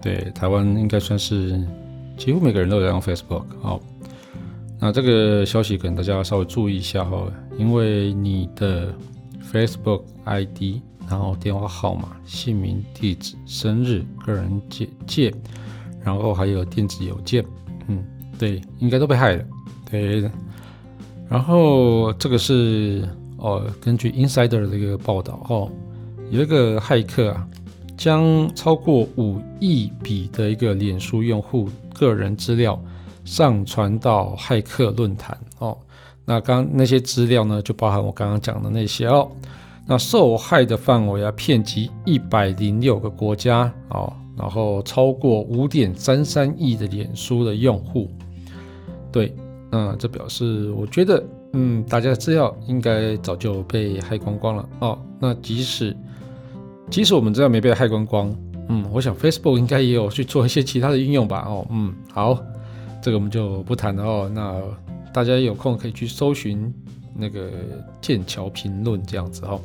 对，台湾应该算是几乎每个人都有在用 Facebook。好，那这个消息可能大家要稍微注意一下哈，因为你的 Facebook ID，然后电话号码、姓名、地址、生日、个人简介，然后还有电子邮件，嗯，对，应该都被害了。对，然后这个是哦，根据 Insider 的一个报道哈，有一个骇客啊。将超过五亿笔的一个脸书用户个人资料上传到骇客论坛哦。那刚那些资料呢，就包含我刚刚讲的那些哦。那受害的范围啊，遍及一百零六个国家哦，然后超过五点三三亿的脸书的用户。对，嗯，这表示我觉得，嗯，大家的资料应该早就被害光光了哦。那即使即使我们这样没被害光光，嗯，我想 Facebook 应该也有去做一些其他的应用吧，哦，嗯，好，这个我们就不谈了哦。那大家有空可以去搜寻那个剑桥评论这样子哦。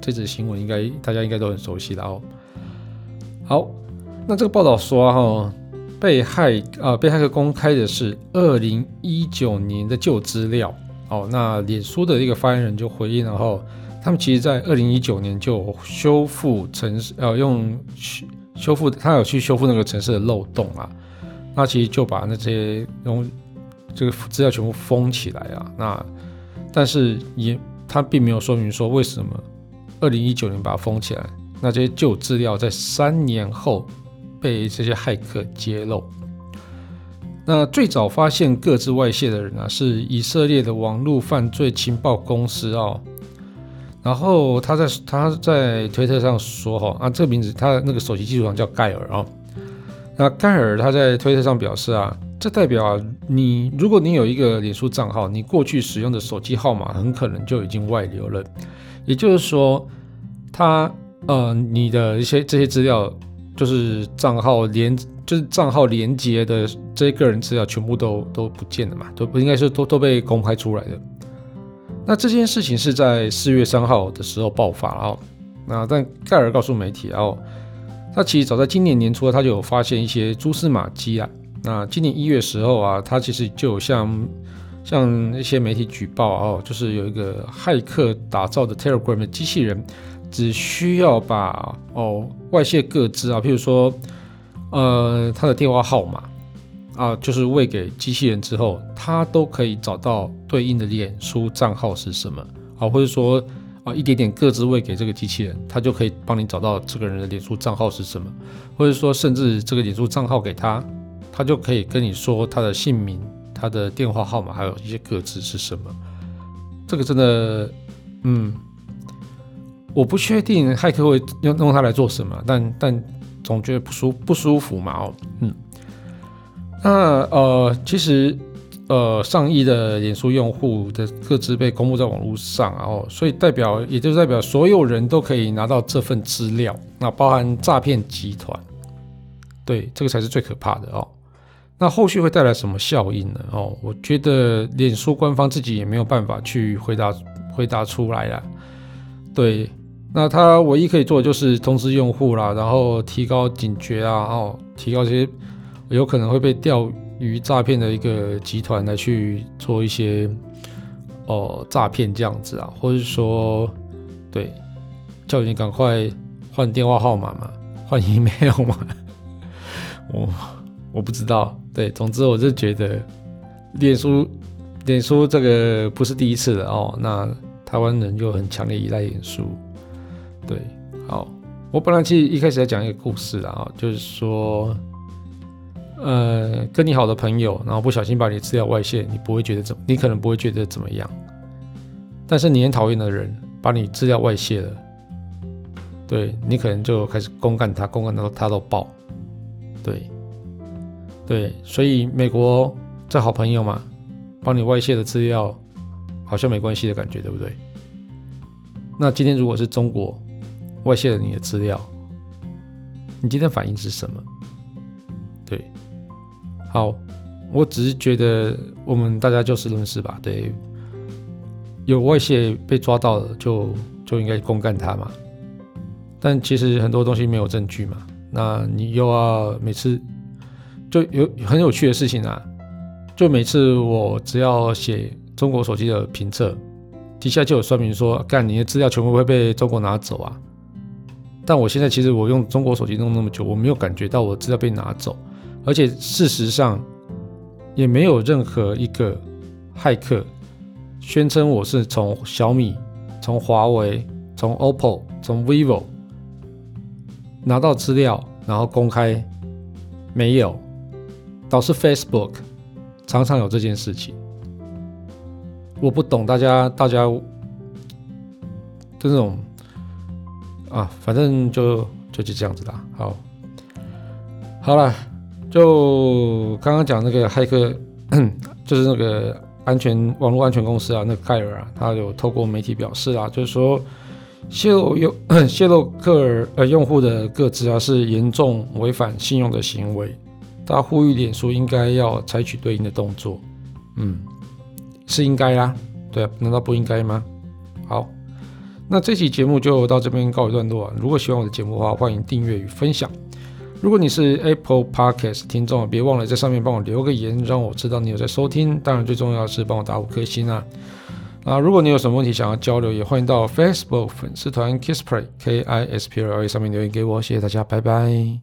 这则新闻应该大家应该都很熟悉的哦。好，那这个报道说哈、哦，被害啊、呃、被骇客公开的是二零一九年的旧资料哦。那脸书的一个发言人就回应然后。他们其实，在二零一九年就修复程式，呃，用修修复，他有去修复那个城市的漏洞啊。那其实就把那些用这个资料全部封起来啊。那但是也他并没有说明说为什么二零一九年把它封起来。那这些旧资料在三年后被这些骇客揭露。那最早发现个资外泄的人啊，是以色列的网络犯罪情报公司哦。然后他在他在推特上说哈啊，这个名字他的那个手机技术长叫盖尔啊。那盖尔他在推特上表示啊，这代表，你如果你有一个脸书账号，你过去使用的手机号码很可能就已经外流了。也就是说，他呃，你的一些这些资料，就是账号连就是账号连接的这些个人资料，全部都都不见了嘛，都不应该是都都被公开出来的。那这件事情是在四月三号的时候爆发了哦。那但盖尔告诉媒体哦，他其实早在今年年初他就有发现一些蛛丝马迹啊。那今年一月时候啊，他其实就有向向一些媒体举报哦，就是有一个骇客打造的 Telegram 的机器人，只需要把哦外泄个资啊，譬如说呃他的电话号码。啊，就是喂给机器人之后，它都可以找到对应的脸书账号是什么啊，或者说啊，一点点个资喂给这个机器人，它就可以帮你找到这个人的脸书账号是什么，或者说甚至这个脸书账号给他，他就可以跟你说他的姓名、他的电话号码，还有一些个资是什么。这个真的，嗯，我不确定骇客会用用它来做什么，但但总觉得不舒不舒服嘛，哦，嗯。那呃，其实呃，上亿的脸书用户的各自被公布在网络上，然后所以代表，也就是代表所有人都可以拿到这份资料，那包含诈骗集团，对，这个才是最可怕的哦。那后续会带来什么效应呢？哦，我觉得脸书官方自己也没有办法去回答回答出来了。对，那他唯一可以做的就是通知用户啦，然后提高警觉啊，哦，提高这些。有可能会被钓鱼诈骗的一个集团来去做一些哦诈骗这样子啊，或者说对，叫你赶快换电话号码嘛，换 email 嘛，我我不知道，对，总之我就觉得脸书脸书这个不是第一次了哦，那台湾人就很强烈依赖脸书，对，好，我本来其实一开始在讲一个故事啊，就是说。呃，跟你好的朋友，然后不小心把你资料外泄，你不会觉得怎，你可能不会觉得怎么样。但是你很讨厌的人把你资料外泄了，对，你可能就开始公干他，公干到他都爆。对，对，所以美国这好朋友嘛，帮你外泄的资料好像没关系的感觉，对不对？那今天如果是中国外泄了你的资料，你今天反应是什么？对，好，我只是觉得我们大家就事论事吧。对，有外泄被抓到了，就就应该公干他嘛。但其实很多东西没有证据嘛，那你又要每次。就有很有趣的事情啊！就每次我只要写中国手机的评测，底下就有说明说，干你的资料全部会被中国拿走啊！但我现在其实我用中国手机弄那么久，我没有感觉到我的资料被拿走，而且事实上也没有任何一个骇客宣称我是从小米、从华为、从 OPPO、从 vivo 拿到资料，然后公开，没有。倒是 Facebook 常常有这件事情，我不懂大家大家这种啊，反正就就就这样子啦。好，好了，就刚刚讲那个骇客，就是那个安全网络安全公司啊，那个盖尔啊，他有透过媒体表示啊，就是说泄露用 泄露客呃用户的个资啊，是严重违反信用的行为。他呼吁脸书应该要采取对应的动作，嗯，是应该啦，对，难道不应该吗？好，那这期节目就到这边告一段落。如果喜欢我的节目的话，欢迎订阅与分享。如果你是 Apple Podcast 听众，别忘了在上面帮我留个言，让我知道你有在收听。当然，最重要的是帮我打五颗星啊。啊，如果你有什么问题想要交流，也欢迎到 Facebook 粉丝团 Kisspray K I S P L A 上面留言给我。谢谢大家，拜拜。